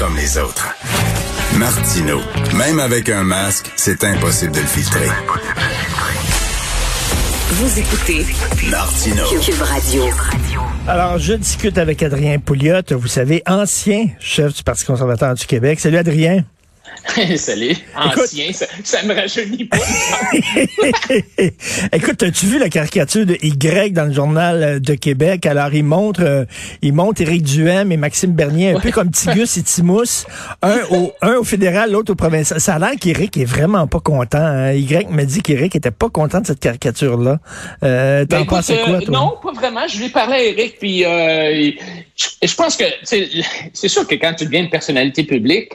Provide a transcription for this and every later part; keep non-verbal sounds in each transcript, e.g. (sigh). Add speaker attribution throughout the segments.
Speaker 1: comme les autres. Martino, même avec un masque, c'est impossible de le filtrer.
Speaker 2: Vous écoutez
Speaker 1: Martino.
Speaker 2: Cube Radio.
Speaker 3: Alors, je discute avec Adrien Pouliot, vous savez, ancien chef du Parti conservateur du Québec. Salut Adrien. (laughs)
Speaker 4: Salut, ancien, ça, ça me rajeunit pas. (laughs)
Speaker 3: Écoute, as-tu vu la caricature de Y dans le journal euh, de Québec? Alors, il montre, euh, il montre Éric Duhem et Maxime Bernier, un peu comme Tigus et Timous, un (laughs) au, un au fédéral, l'autre au provincial. Ça a l'air qu'Éric est vraiment pas content. Hein? Y me dit qu'Éric était pas content de cette caricature-là. Euh, T'en
Speaker 4: Ben, écoute,
Speaker 3: penses quoi,
Speaker 4: euh, non, pas vraiment. Je lui ai parlé à Eric, puis je, je pense que c'est sûr que quand tu deviens une personnalité publique,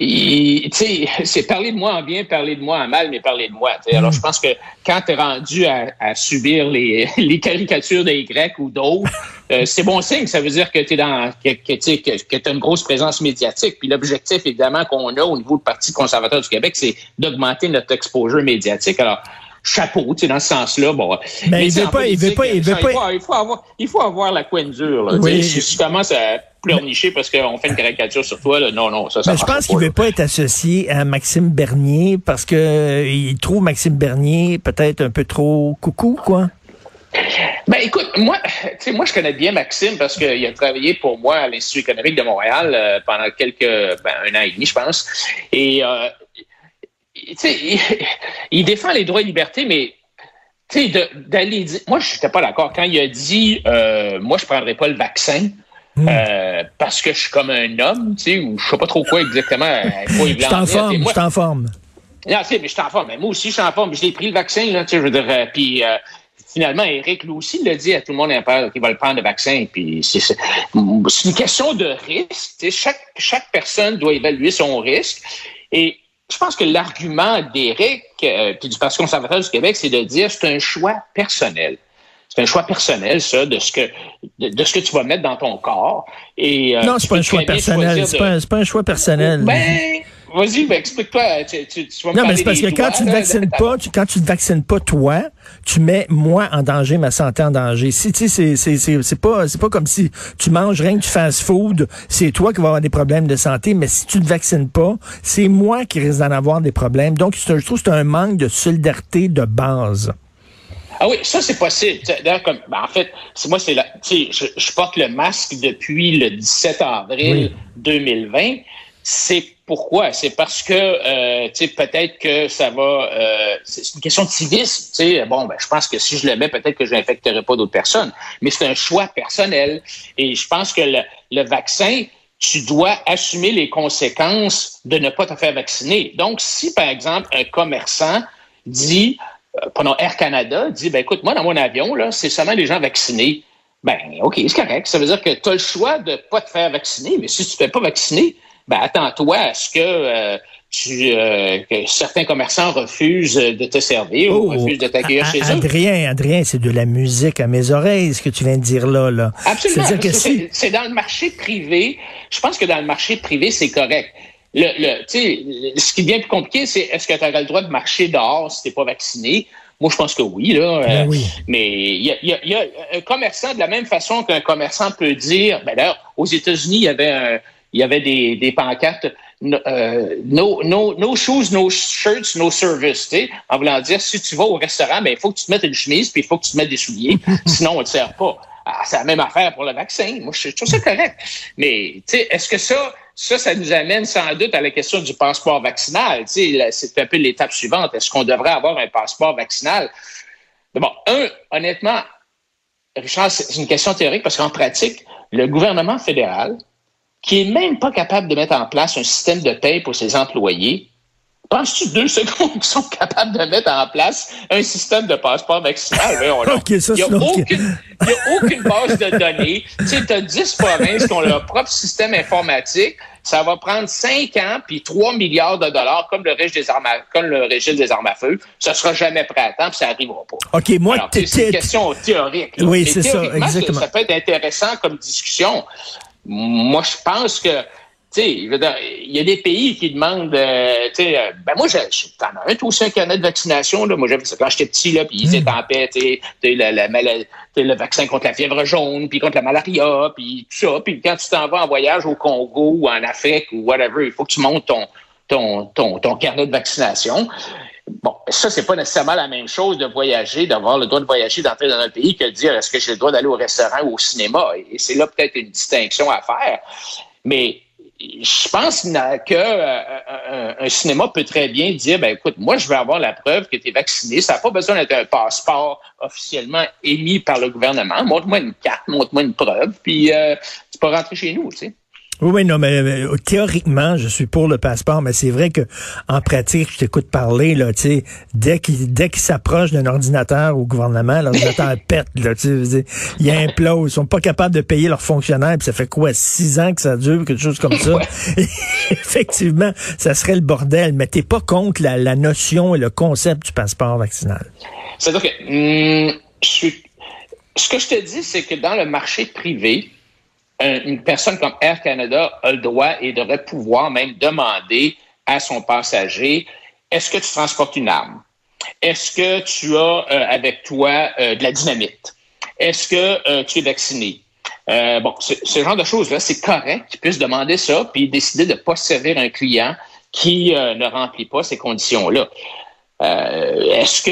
Speaker 4: tu sais, (laughs) c'est parler de moi en bien, parler de moi en mal, mais parler de moi. Alors, je pense que quand tu es rendu à, à subir les, (laughs) les caricatures des Grecs ou d'autres, (laughs) euh, c'est bon signe. Ça veut dire que tu dans que, que, que, que as une grosse présence médiatique. Puis l'objectif, évidemment, qu'on a au niveau du Parti conservateur du Québec, c'est d'augmenter notre exposure médiatique. Alors, chapeau, tu sais, dans ce sens-là. Bon,
Speaker 3: Mais il veut pas- il veut pas- il veut pas-
Speaker 4: il faut avoir, il faut avoir la couenne dure. Là,
Speaker 3: Oui.
Speaker 4: Si tu commences à pleurnicher parce qu'on fait une caricature sur toi, là, non, non, ça, ça
Speaker 3: Ben, je pense qu'il veut pas être associé à Maxime Bernier parce que euh, il trouve Maxime Bernier peut-être un peu trop coucou, quoi.
Speaker 4: Ben écoute, moi, tu sais, moi je connais bien Maxime parce qu'il a travaillé pour moi à l'Institut économique de Montréal euh, pendant quelques, ben, un an et demi, je pense. Et euh, il, (laughs) il défend les droits et libertés, mais d'aller dire, moi je n'étais pas d'accord quand il a dit, euh, moi je prendrais pas le vaccin. euh, parce que je suis comme un homme, tu sais, ou je sais pas trop quoi exactement. à (laughs) quoi il
Speaker 3: Je t'en forme,
Speaker 4: moi-
Speaker 3: je t'en forme.
Speaker 4: non, tu sais, mais je suis en forme. Mais moi aussi, je suis en forme. Je l'ai pris le vaccin, là, tu sais, je veux dire. euh, puis euh, finalement, Eric, lui aussi, l'a dit à tout le monde qu'il va le prendre le vaccin. Puis c'est une question de risque. Tu sais, chaque, chaque personne doit évaluer son risque. Et je pense que l'argument d'Éric euh, puis du Parti conservateur du Québec, c'est de dire c'est un choix personnel. C'est un choix personnel, ça, de ce que de, de ce que tu vas mettre dans ton corps. Et, euh,
Speaker 3: Non, c'est pas
Speaker 4: peux
Speaker 3: un choix personnel. C'est pas, un- c'est pas un choix personnel.
Speaker 4: Vas-y, ben, explique-toi. Tu, tu, tu vas me
Speaker 3: Non, mais c'est parce que quand tu ne
Speaker 4: là,
Speaker 3: vaccines pas, tu, quand tu ne vaccines pas toi, tu mets moi en danger, ma santé en danger. Si tu sais, c'est c'est c'est c'est pas c'est pas comme si tu manges rien que du fast-food, c'est toi qui vas avoir des problèmes de santé. Mais si tu ne vaccines pas, c'est moi qui risque d'en avoir des problèmes. Donc je trouve que c'est un manque de solidarité de base.
Speaker 4: Ah oui, ça, c'est possible. D'ailleurs, comme, ben, en fait, c'est moi, c'est la, tu sais, je, je porte le masque depuis le 17 avril 2020. C'est pourquoi? C'est parce que, euh, peut-être que ça va, euh, c'est une question de civisme. Bon, ben, je pense que si je le mets, peut-être que je n'infecterai pas d'autres personnes. Mais c'est un choix personnel. Et je pense que le, le vaccin, tu dois assumer les conséquences de ne pas te faire vacciner. Donc, si, par exemple, un commerçant dit, euh, prenons Air Canada, dit, ben écoute, moi, dans mon avion, là, c'est seulement les gens vaccinés. Ben, OK, c'est correct. Ça veut dire que tu as le choix de pas te faire vacciner, mais si tu ne te fais pas vacciner, ben attends-toi à ce que, euh, tu, euh, que certains commerçants refusent de te servir ou refusent de t'accueillir
Speaker 3: Oh,
Speaker 4: chez eux?
Speaker 3: Adrien, Adrien, c'est de la musique à mes oreilles, ce que tu viens de dire là. là.
Speaker 4: Absolument.
Speaker 3: Si,
Speaker 4: C'est dans le marché privé. Je pense que dans le marché privé, c'est correct. Le, le, tu sais, le- ce qui devient plus compliqué, c'est est-ce que tu auras le droit de marcher dehors si tu n'es pas vacciné? Moi, je pense que oui. Là,
Speaker 3: Ben
Speaker 4: Euh,
Speaker 3: oui.
Speaker 4: Mais il y a, y a- y a un commerçant, de la même façon qu'un commerçant peut dire, ben d'ailleurs, aux États-Unis, il y avait, un- il y avait des, des pancartes euh, no, no, no shoes, no shirts, no service. tu sais, En voulant dire, si tu vas au restaurant, ben, il faut que tu te mettes une chemise, puis il faut que tu te mettes des souliers, (laughs) sinon on ne te sert pas. Ah, c'est la même affaire pour le vaccin. Moi, je trouve ça correct. Mais, tu sais, est-ce que ça, ça, ça nous amène sans doute à la question du passeport vaccinal? Tu sais, là, c'est un peu l'étape suivante. Est-ce qu'on devrait avoir un passeport vaccinal? Bon, un, honnêtement, Richard, c'est une question théorique parce qu'en pratique, le gouvernement fédéral, qui est même pas capable de mettre en place un système de paie pour ses employés, penses-tu deux (laughs) secondes qu'ils sont capables de mettre en place un système de passeport vaccinal? Voyons (laughs) donc.
Speaker 3: Ok, ça,
Speaker 4: Il n'y a, a aucune base de données. (laughs) Tu as 10 provinces qui ont leur propre système informatique. Ça va prendre 5 ans puis 3 milliards de dollars comme le régime des armes à, comme le régime des armes à feu. Ça sera jamais prêt à temps puis ça n'arrivera pas.
Speaker 3: OK, moi,
Speaker 4: c'est une question théorique. là.
Speaker 3: Oui, c'est ça, exactement.
Speaker 4: Ça peut être intéressant comme discussion. Moi, je pense que, tu il y a des pays qui demandent, euh, euh, ben moi, t'en as un, toi aussi, un carnet de vaccination, là. Moi, j'avais ça quand j'étais petit, là, puis ils étaient hmm. en paix, tu la, la, le vaccin contre la fièvre jaune, puis contre la malaria, puis tout ça. Puis quand tu t'en vas en voyage au Congo ou en Afrique ou whatever, il faut que tu montes ton, ton, ton, ton carnet de vaccination. Bon, ça, c'est pas nécessairement la même chose de voyager, d'avoir le droit de voyager, d'entrer dans un pays que de dire est-ce que j'ai le droit d'aller au restaurant ou au cinéma? Et c'est là peut-être une distinction à faire. Mais je pense que euh, un, cinéma peut très bien dire ben écoute, moi je veux avoir la preuve que tu es vacciné, ça n'a pas besoin d'être un passeport officiellement émis par le gouvernement. Montre-moi une carte, montre-moi une preuve, puis euh, tu peux rentrer chez nous, tu sais.
Speaker 3: Oui, non, mais euh, théoriquement, je suis pour le passeport, mais c'est vrai que en pratique, je t'écoute parler, là, tu sais, dès qu'il dès qu'il s'approche d'un ordinateur au gouvernement, l'ordinateur (laughs) pète, là, tu sais, il implose, ils sont pas capables de payer leurs fonctionnaires, puis ça fait quoi, six ans que ça dure, quelque chose comme ça? (laughs) Effectivement, ça serait le bordel, mais t'es pas contre la, la, notion et le concept du passeport vaccinal.
Speaker 4: C'est-à-dire que, hum, ce que je te dis, c'est que dans le marché privé, une personne comme Air Canada a le droit et devrait pouvoir même demander à son passager est-ce que tu transportes une arme? Est-ce que tu as euh, avec toi euh, de la dynamite? Est-ce que euh, tu es vacciné? Bon, ce genre de choses-là, c'est correct qu'ils puissent demander ça puis décider de ne pas servir un client qui ne remplit pas ces conditions-là. est-ce que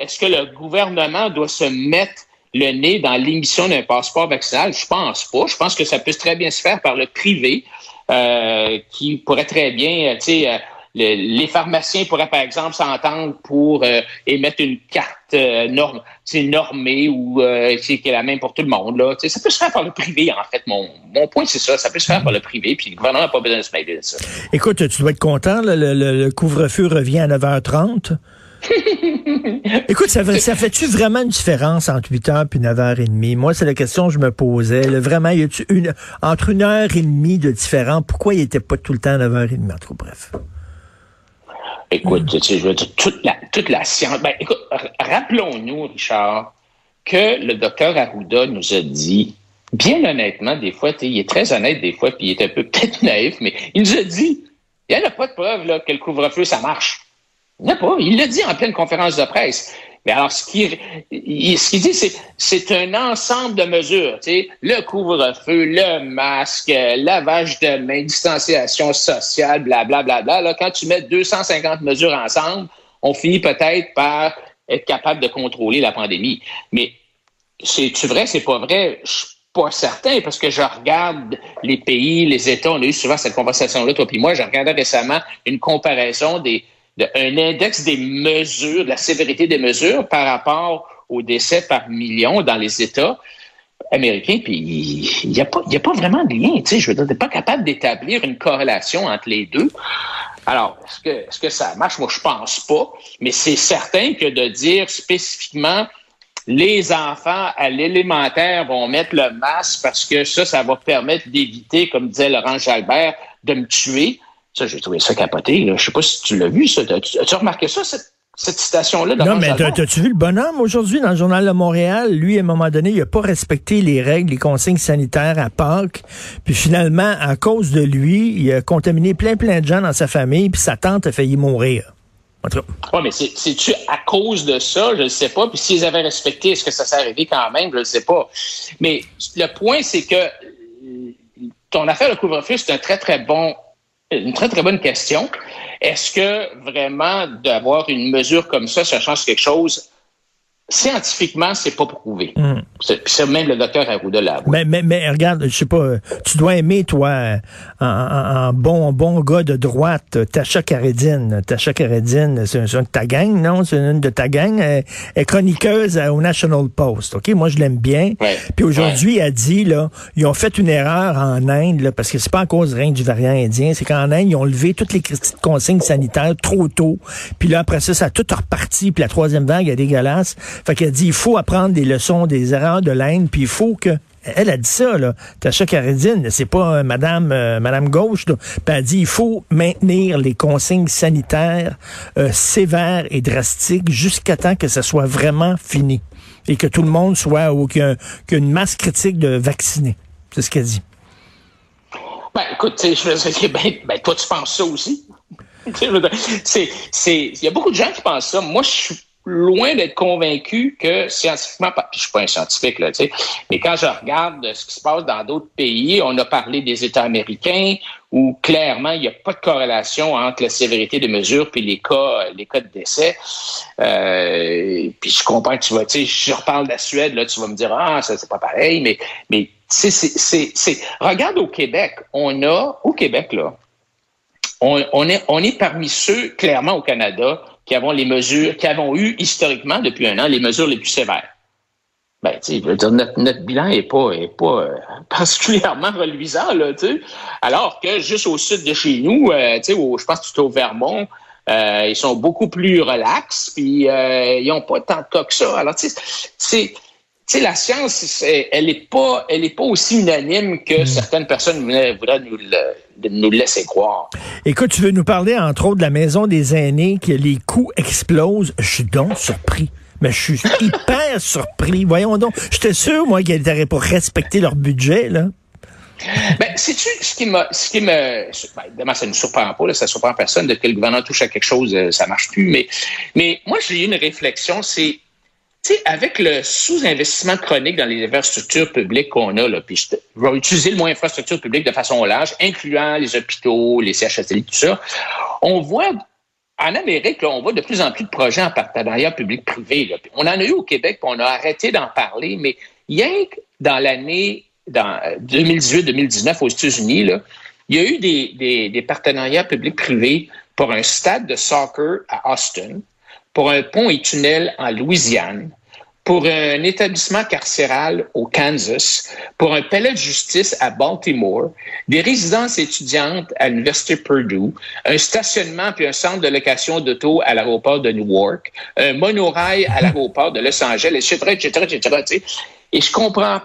Speaker 4: est-ce que le gouvernement doit se mettre le nez dans l'émission d'un passeport vaccinal? Je pense pas. Je pense que ça peut très bien se faire par le privé, euh, qui pourrait très bien, euh, tu sais, euh, les pharmaciens pourraient, par exemple, s'entendre pour émettre une carte norme, normée ou qui est la même pour tout le monde. Là. ça peut se faire par le privé, en fait. Mon, mon point, c'est ça. Ça peut se faire par le privé, puis le gouvernement n'a pas besoin de se mêler de ça.
Speaker 3: Écoute, tu dois être content. le couvre-feu revient à 9h30. (laughs) Écoute, ça, fait-tu vraiment une différence entre 8 h et 9h30? Moi, c'est la question que je me posais. vraiment, y a-tu une, entre une heure et demie de différence? Pourquoi il n'était pas tout le temps à 9h30? En tout bref.
Speaker 4: Écoute, tu sais, je veux dire, toute la, toute la science. Ben, écoute, rappelons-nous, Richard, que le docteur Arruda nous a dit, bien honnêtement, des fois, il est très honnête des fois, puis il est un peu (laughs) peut-être naïf, mais il nous a dit, il n'y a pas de preuve là, que le couvre-feu, ça marche. Il pas. Il l'a dit en pleine conférence de presse. Mais alors, ce qu'il dit, c'est c'est un ensemble de mesures. Tu sais, le couvre-feu, le masque, lavage de mains, distanciation sociale, blablabla. Bla, bla, bla. Quand tu mets 250 mesures ensemble, on finit peut-être par être capable de contrôler la pandémie. Mais c'est vrai, c'est pas vrai? Je suis pas certain parce que je regarde les pays, les États. On a eu souvent cette conversation-là, toi puis moi. Je regardais récemment une comparaison des un index des mesures, de la sévérité des mesures par rapport aux décès par million dans les États américains, puis il n'y a, pas, vraiment de lien. Je veux dire, pas capable d'établir une corrélation entre les deux. Alors, est-ce que, est-ce que ça marche? Moi, je pense pas, mais c'est certain que de dire spécifiquement les enfants à l'élémentaire vont mettre le masque parce que ça, ça va permettre d'éviter, comme disait Laurent Jalbert, de me tuer. Ça, j'ai trouvé ça capoté. Là. Je sais pas si tu l'as vu, ça. As-tu remarqué ça, cette, cette citation-là?
Speaker 3: Non, mais as-tu vu le bonhomme aujourd'hui dans le Journal de Montréal? Lui, à un moment donné, il n'a pas respecté les règles, les consignes sanitaires à Pâques. Puis finalement, à cause de lui, il a contaminé plein, plein de gens dans sa famille, puis sa tante a failli mourir.
Speaker 4: Oui, mais c'est-tu à cause de ça? Je ne sais pas. Puis s'ils avaient respecté, est-ce que ça s'est arrivé quand même? Je ne sais pas. Mais le point, c'est que ton affaire de couvre-feu, c'est un très, très bon une très, très bonne question. Est-ce que vraiment d'avoir une mesure comme ça, ça change quelque chose? Scientifiquement, c'est pas prouvé. Hmm. C'est même le docteur Arruda là.
Speaker 3: Mais, mais, mais regarde, je sais pas, tu dois aimer, toi, un, bon, bon gars de droite, Tacha Karedine. Tacha Karedine, c'est une de ta gang, non? C'est une de ta gang. Elle est chroniqueuse au National Post. OK? Moi, je l'aime bien. Puis aujourd'hui, elle dit, là, ils ont fait une erreur en Inde, là, parce que c'est pas à cause rien du variant indien, c'est qu'en Inde, ils ont levé toutes les consignes sanitaires trop tôt. Puis là, après ça, ça a tout reparti. Puis la troisième vague est dégueulasse. Fait qu'elle dit, il faut apprendre des leçons des erreurs de l'Inde, puis il faut que elle a dit ça, là. Tasha Caridine, c'est pas euh, Madame euh, Madame Gauche. Là. elle a dit il faut maintenir les consignes sanitaires euh, sévères et drastiques jusqu'à temps que ça soit vraiment fini et que tout le monde soit ou qu'une masse critique de vaccinés. C'est ce qu'elle dit.
Speaker 4: Ben, écoute, tu sais, ben, ben, toi, tu penses ça aussi. (laughs) il y a beaucoup de gens qui pensent ça. Moi, je suis loin d'être convaincu que scientifiquement, je suis pas un scientifique là, tu sais, mais quand je regarde ce qui se passe dans d'autres pays, on a parlé des États américains où clairement il n'y a pas de corrélation entre la sévérité des mesures puis les cas, les de décès. Euh, puis je comprends que tu vas, tu sais, je reparle de la Suède là, tu vas me dire ah ça c'est pas pareil, mais mais c'est c'est regarde au Québec, on a au Québec là, on, on est on est parmi ceux clairement au Canada qui avons les mesures, eu historiquement depuis un an les mesures les plus sévères. Ben, tu sais, notre, notre, bilan est pas, est pas euh, (laughs) particulièrement reluisant, là, tu. Alors que juste au sud de chez nous, euh, tu sais, je pense que c'est au Vermont, euh, ils sont beaucoup plus relax, puis ils n'ont pas tant de cas que ça. Alors, tu sais, c'est sais, la science, elle n'est pas, elle est pas aussi unanime que hmm. certaines personnes voudraient nous le, nous laisser croire.
Speaker 3: Écoute, tu veux nous parler, entre autres, de la maison des aînés, que les coûts explosent. Je suis donc surpris. Mais je suis (laughs) hyper surpris. Voyons donc. J'étais sûr, moi, qu'ils n'auraient pas respecté leur budget, là.
Speaker 4: Ben, c'est-tu ce qui me, ce qui me, ben, évidemment, ça ne surprend pas, là, ça ne surprend personne de que le gouvernement touche à quelque chose, euh, ça marche plus, mais, mais moi, j'ai eu une réflexion, c'est, avec le sous-investissement chronique dans les infrastructures publiques qu'on a, là, puis je, vais utiliser le mot infrastructure publique de façon large, incluant les hôpitaux, les CHSLI, tout ça, on voit en Amérique, là, on voit de plus en plus de projets en partenariat public-privé. On en a eu au Québec, puis on a arrêté d'en parler, mais rien que dans l'année dans 2018-2019 aux États-Unis, il y a eu des partenariats publics-privés pour un stade de soccer à Austin, pour un pont et tunnel en Louisiane, pour un établissement carcéral au Kansas, pour un palais de justice à Baltimore, des résidences étudiantes à l'Université Purdue, un stationnement puis un centre de location d'auto à l'aéroport de Newark, un monorail à l'aéroport de Los Angeles, etc., etc., etc. Et je comprends,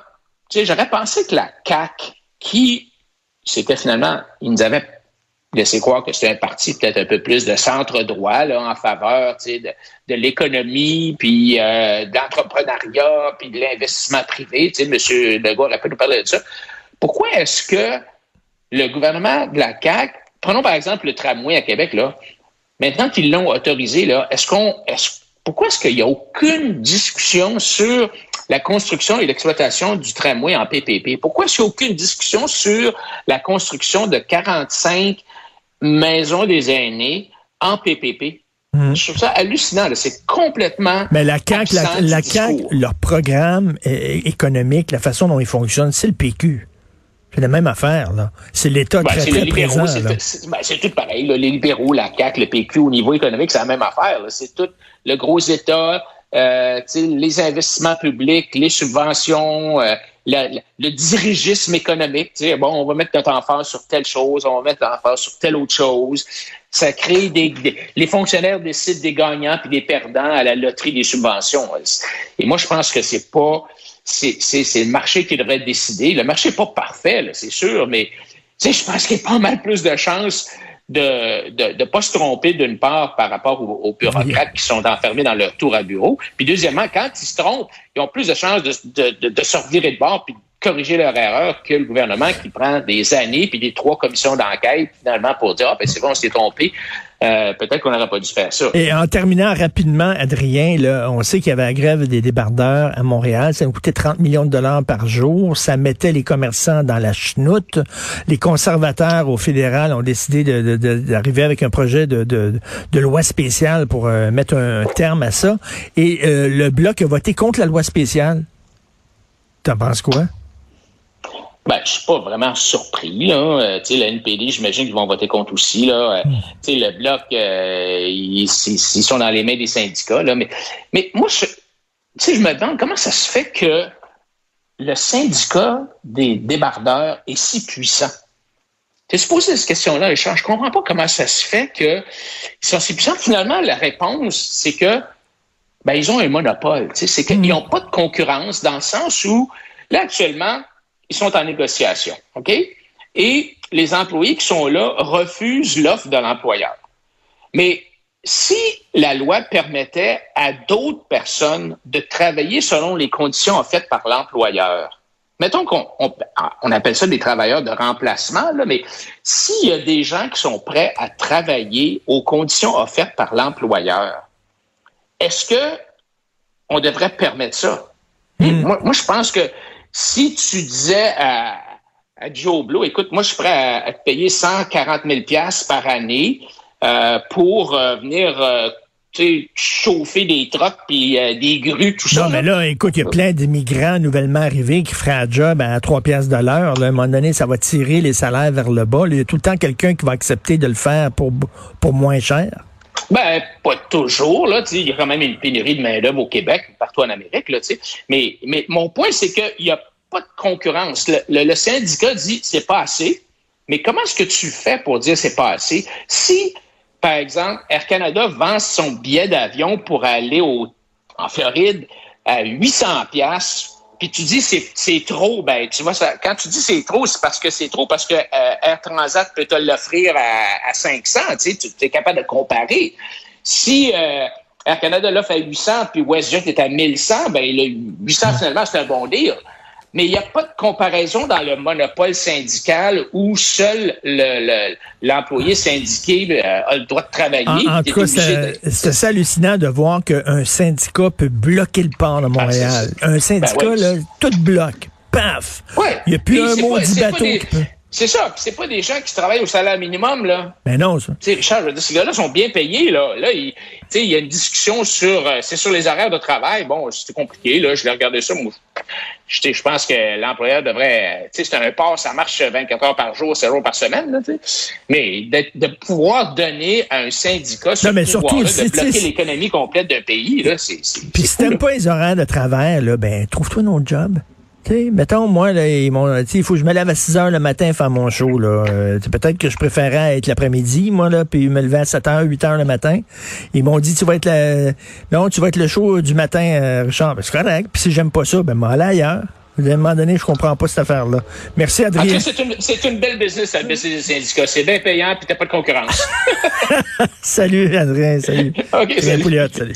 Speaker 4: j'aurais pensé que la CAC, qui, c'était finalement, ils nous avaient laisser croire que c'est un parti peut-être un peu plus de centre-droit en faveur de, de l'économie, puis euh, d'entrepreneuriat, puis de l'investissement privé. M. Legault aurait pu nous parler de ça. Pourquoi est-ce que le gouvernement de la CAQ, prenons par exemple le tramway à Québec, là, maintenant qu'ils l'ont autorisé, là, est-ce qu'on est pourquoi est-ce qu'il n'y a aucune discussion sur la construction et l'exploitation du tramway en PPP? Pourquoi est-ce qu'il n'y a aucune discussion sur la construction de 45 maison des aînés en PPP. Hmm. Je trouve ça hallucinant. C'est complètement.
Speaker 3: Mais la CAQ, la, la leur programme économique, la façon dont ils fonctionnent, c'est le PQ. C'est la même affaire, là. C'est l'État ben, très, très présent.
Speaker 4: Ben, c'est tout pareil. Les libéraux, la CAQ, le PQ, au niveau économique, c'est la même affaire. C'est tout le gros État, euh, les investissements publics, les subventions, euh, le dirigisme économique. Bon, on va mettre notre emphase sur telle chose, on va mettre l'emphase sur telle autre chose. Ça crée des, les fonctionnaires décident des gagnants puis des perdants à la loterie des subventions. Et moi, je pense que c'est pas c'est, c'est, le marché qui devrait décider. Le marché n'est pas parfait, c'est sûr, mais je pense qu'il y a pas mal plus de chances de ne de, de pas se tromper d'une part par rapport aux, bureaucrates qui sont enfermés dans leur tour à bureau. Puis deuxièmement, quand ils se trompent, ils ont plus de chances de, de, de, se revirer de bord corriger leur erreur que le gouvernement qui prend des années puis des trois commissions d'enquête finalement pour dire ah ben c'est bon on s'est trompé euh, peut-être qu'on n'aurait pas dû faire ça.
Speaker 3: Et en terminant rapidement, Adrien, là, on sait qu'il y avait la grève des débardeurs à Montréal. Ça nous coûtait 30 millions de dollars par jour. Ça mettait les commerçants dans la chenoute. Les conservateurs au fédéral ont décidé d'arriver avec un projet de, loi spéciale pour euh, mettre un terme à ça. Et euh, le Bloc a voté contre la loi spéciale. T'en penses quoi?
Speaker 4: Ben, je suis pas vraiment surpris. Là. Euh, tu sais, la NPD, j'imagine qu'ils vont voter contre aussi. Là. Euh, hmm. Tu sais, le bloc, euh, ils, sont dans les mains des syndicats. Là. Mais, mais moi, je, je me demande comment ça se fait que le syndicat des débardeurs est si puissant. Tu sais, posé cette question-là, Richard. Je comprends pas comment ça se fait qu'ils sont si puissants. Finalement, la réponse, c'est que ben, ils ont un monopole. Tu sais, c'est qu'ils n'ont hmm. pas de concurrence dans le sens où, là, actuellement, ils sont en négociation, OK? Et les employés qui sont là refusent l'offre de l'employeur. Mais si la loi permettait à d'autres personnes de travailler selon les conditions faites par l'employeur, mettons qu'on on, appelle ça des travailleurs de remplacement, là, mais s'il y a des gens qui sont prêts à travailler aux conditions offertes par l'employeur, est-ce que on devrait permettre ça? Hmm. Moi, moi, je pense que si tu disais à, à Joe Blow, écoute, moi, je suis prêt à, te payer 140 000 par année euh, pour euh, venir euh, chauffer des trucks puis euh, des grues, tout ça.
Speaker 3: Non, mais là, écoute, il y a plein d'immigrants nouvellement arrivés qui feraient un job à 3 piastres de l'heure. À un moment donné, ça va tirer les salaires vers le bas. Il y a tout le temps quelqu'un qui va accepter de le faire pour, pour moins cher.
Speaker 4: Ben, pas toujours. Là, il y a quand même une pénurie de main-d'œuvre au Québec, partout en Amérique. Là, mais, mais mon point, c'est qu'il n'y a pas de concurrence. Le, syndicat dit c'est pas assez. Mais comment est-ce que tu fais pour dire c'est pas assez? Si par exemple, Air Canada vend son billet d'avion pour aller au, en Floride à 800 pièces puis tu dis c'est c'est trop, ben tu vois ça, quand tu dis c'est trop, c'est parce que c'est trop parce que euh, Air Transat peut te l'offrir à, à 500, tu sais, tu es capable de comparer. Si euh, Air Canada l'offre à 800 puis WestJet est à 1100, ben le 800 finalement c'est un bon deal mais il n'y a pas de comparaison dans le monopole syndical où seul l'employé syndiqué euh, a le droit de travailler.
Speaker 3: En, tout cas, c'est hallucinant de voir qu'un syndicat peut bloquer le port de ah, Montréal. un syndicat, ben là, tout bloque. Paf! Il n'y a plus un mot bateau qui peut...
Speaker 4: C'est ça. c'est pas des gens qui travaillent au salaire minimum, là.
Speaker 3: Ben non, ça.
Speaker 4: Tu sais, Richard, ces gars-là sont bien payés, là. Là, il, il y a une discussion sur, euh, c'est sur les horaires de travail. Bon, c'était compliqué, là. Je l'ai regardé ça. Moi, je, je pense que l'employeur devrait, tu sais, c'est un port, ça marche 24 heures par jour, 7 jours par semaine, là, Mais de, pouvoir donner à un syndicat ce non, mais surtout, de bloquer l'économie complète d'un pays, là, c'est,
Speaker 3: Puis si t'aimes pas les horaires de travail, là, ben, trouve-toi un autre job. Sais, mettons, moi, là, il faut que je me lève à 6 heures le matin faire mon show. Là. Euh, peut-être que je préférais être l'après-midi, moi, là, puis me lever à 7 heures, 8 heures le matin. Ils m'ont dit, tu vas être le, non, tu vas être le show du matin, euh, Richard. Ben, c'est correct. Puis si j'aime pas ça, ben, moi, aller ailleurs. À un moment donné, je comprends pas cette affaire-là. Merci, Adrien.
Speaker 4: c'est une, une, belle business, la business des syndicats. C'est bien payant, puis t'as pas de concurrence. (laughs)
Speaker 3: salut, Adrien. Salut. OK, salut. salut.